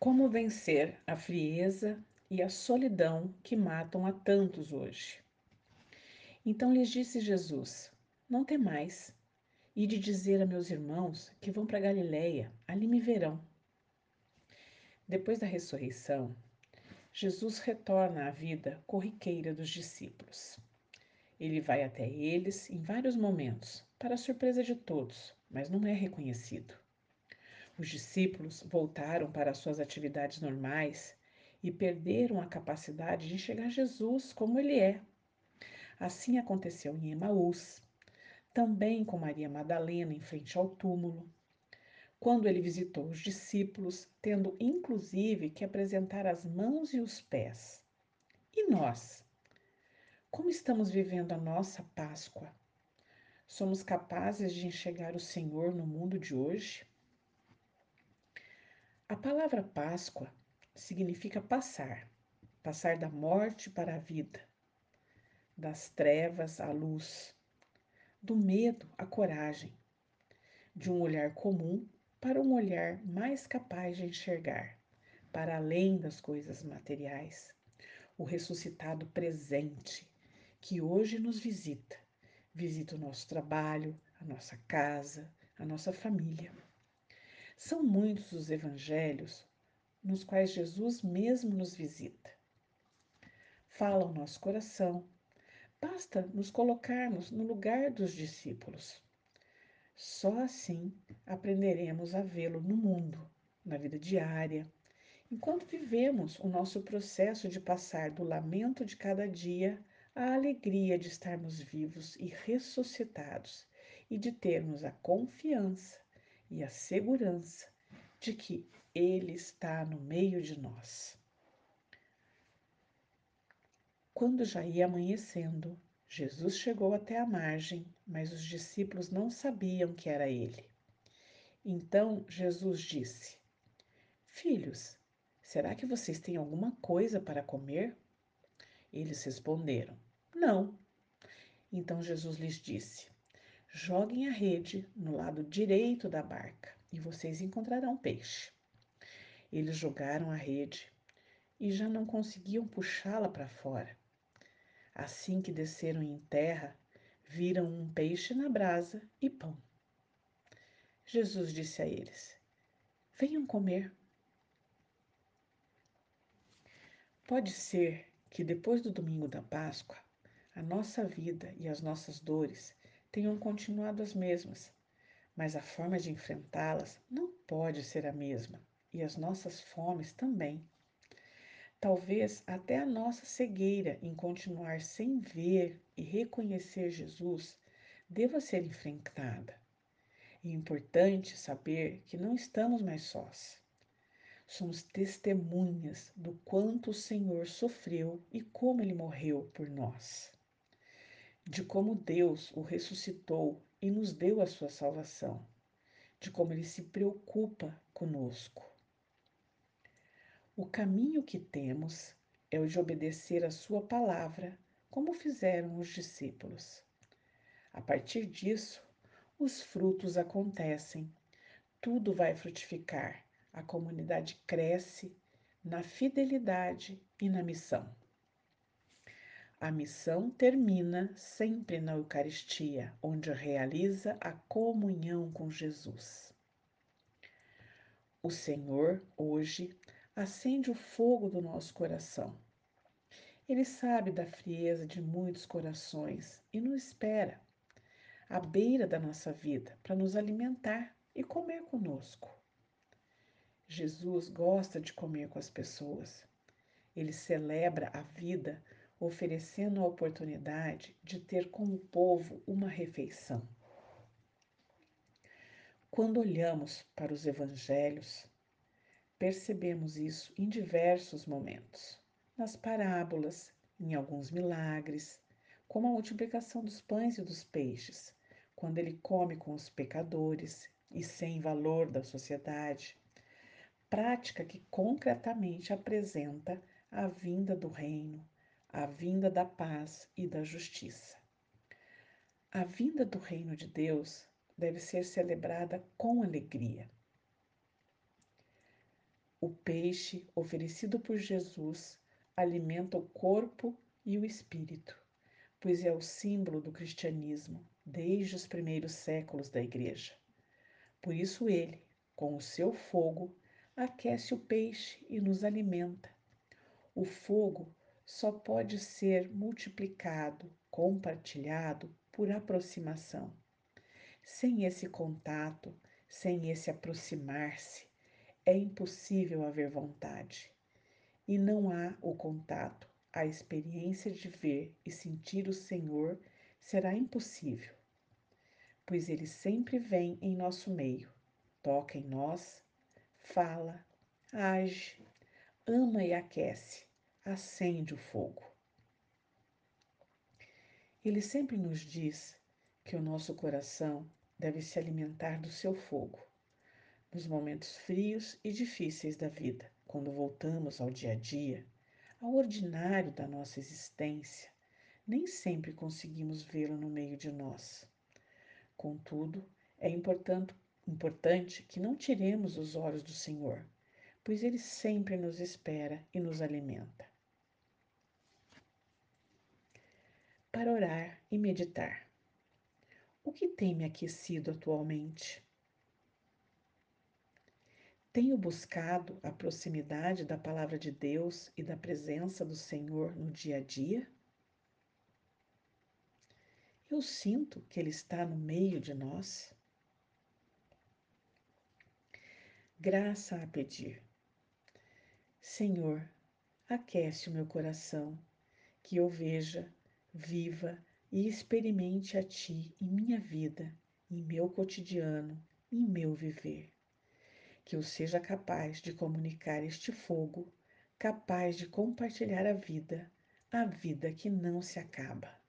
Como vencer a frieza e a solidão que matam a tantos hoje? Então lhes disse Jesus: Não temais, e de dizer a meus irmãos que vão para Galiléia, ali me verão. Depois da ressurreição, Jesus retorna à vida corriqueira dos discípulos. Ele vai até eles em vários momentos, para surpresa de todos, mas não é reconhecido. Os discípulos voltaram para suas atividades normais e perderam a capacidade de enxergar Jesus como ele é. Assim aconteceu em Emaús, também com Maria Madalena em frente ao túmulo, quando ele visitou os discípulos, tendo inclusive que apresentar as mãos e os pés. E nós? Como estamos vivendo a nossa Páscoa? Somos capazes de enxergar o Senhor no mundo de hoje? A palavra Páscoa significa passar, passar da morte para a vida, das trevas à luz, do medo à coragem, de um olhar comum para um olhar mais capaz de enxergar, para além das coisas materiais, o ressuscitado presente que hoje nos visita, visita o nosso trabalho, a nossa casa, a nossa família. São muitos os evangelhos nos quais Jesus mesmo nos visita. Fala ao nosso coração. Basta nos colocarmos no lugar dos discípulos. Só assim aprenderemos a vê-lo no mundo, na vida diária, enquanto vivemos o nosso processo de passar do lamento de cada dia à alegria de estarmos vivos e ressuscitados e de termos a confiança e a segurança de que Ele está no meio de nós. Quando já ia amanhecendo, Jesus chegou até a margem, mas os discípulos não sabiam que era ele. Então Jesus disse: Filhos, será que vocês têm alguma coisa para comer? Eles responderam: Não. Então Jesus lhes disse: Joguem a rede no lado direito da barca e vocês encontrarão peixe. Eles jogaram a rede e já não conseguiam puxá-la para fora. Assim que desceram em terra, viram um peixe na brasa e pão. Jesus disse a eles: Venham comer. Pode ser que depois do domingo da Páscoa, a nossa vida e as nossas dores tenham continuado as mesmas, mas a forma de enfrentá-las não pode ser a mesma, e as nossas fomes também. Talvez até a nossa cegueira em continuar sem ver e reconhecer Jesus deva ser enfrentada. É importante saber que não estamos mais sós. Somos testemunhas do quanto o Senhor sofreu e como ele morreu por nós de como Deus o ressuscitou e nos deu a sua salvação, de como ele se preocupa conosco. O caminho que temos é o de obedecer a sua palavra, como fizeram os discípulos. A partir disso, os frutos acontecem, tudo vai frutificar, a comunidade cresce na fidelidade e na missão. A missão termina sempre na Eucaristia, onde realiza a comunhão com Jesus. O Senhor, hoje, acende o fogo do nosso coração. Ele sabe da frieza de muitos corações e nos espera à beira da nossa vida para nos alimentar e comer conosco. Jesus gosta de comer com as pessoas. Ele celebra a vida oferecendo a oportunidade de ter com o povo uma refeição. Quando olhamos para os evangelhos, percebemos isso em diversos momentos, nas parábolas, em alguns milagres, como a multiplicação dos pães e dos peixes, quando ele come com os pecadores e sem valor da sociedade, prática que concretamente apresenta a vinda do reino, a vinda da paz e da justiça. A vinda do reino de Deus deve ser celebrada com alegria. O peixe oferecido por Jesus alimenta o corpo e o espírito, pois é o símbolo do cristianismo desde os primeiros séculos da Igreja. Por isso ele, com o seu fogo, aquece o peixe e nos alimenta. O fogo só pode ser multiplicado, compartilhado por aproximação. Sem esse contato, sem esse aproximar-se, é impossível haver vontade. E não há o contato, a experiência de ver e sentir o Senhor será impossível, pois Ele sempre vem em nosso meio, toca em nós, fala, age, ama e aquece, acende o fogo. Ele sempre nos diz que o nosso coração deve se alimentar do seu fogo nos momentos frios e difíceis da vida, quando voltamos ao dia a dia, ao ordinário da nossa existência, nem sempre conseguimos vê-lo no meio de nós. Contudo, é importante, importante que não tiremos os olhos do Senhor, pois Ele sempre nos espera e nos alimenta. Para orar e meditar. O que tem me aquecido atualmente? Tenho buscado a proximidade da palavra de Deus e da presença do Senhor no dia a dia? Eu sinto que Ele está no meio de nós? Graça a pedir. Senhor, aquece o meu coração, que eu veja, viva e experimente a Ti em minha vida, em meu cotidiano, em meu viver que eu seja capaz de comunicar este fogo, capaz de compartilhar a vida, a vida que não se acaba.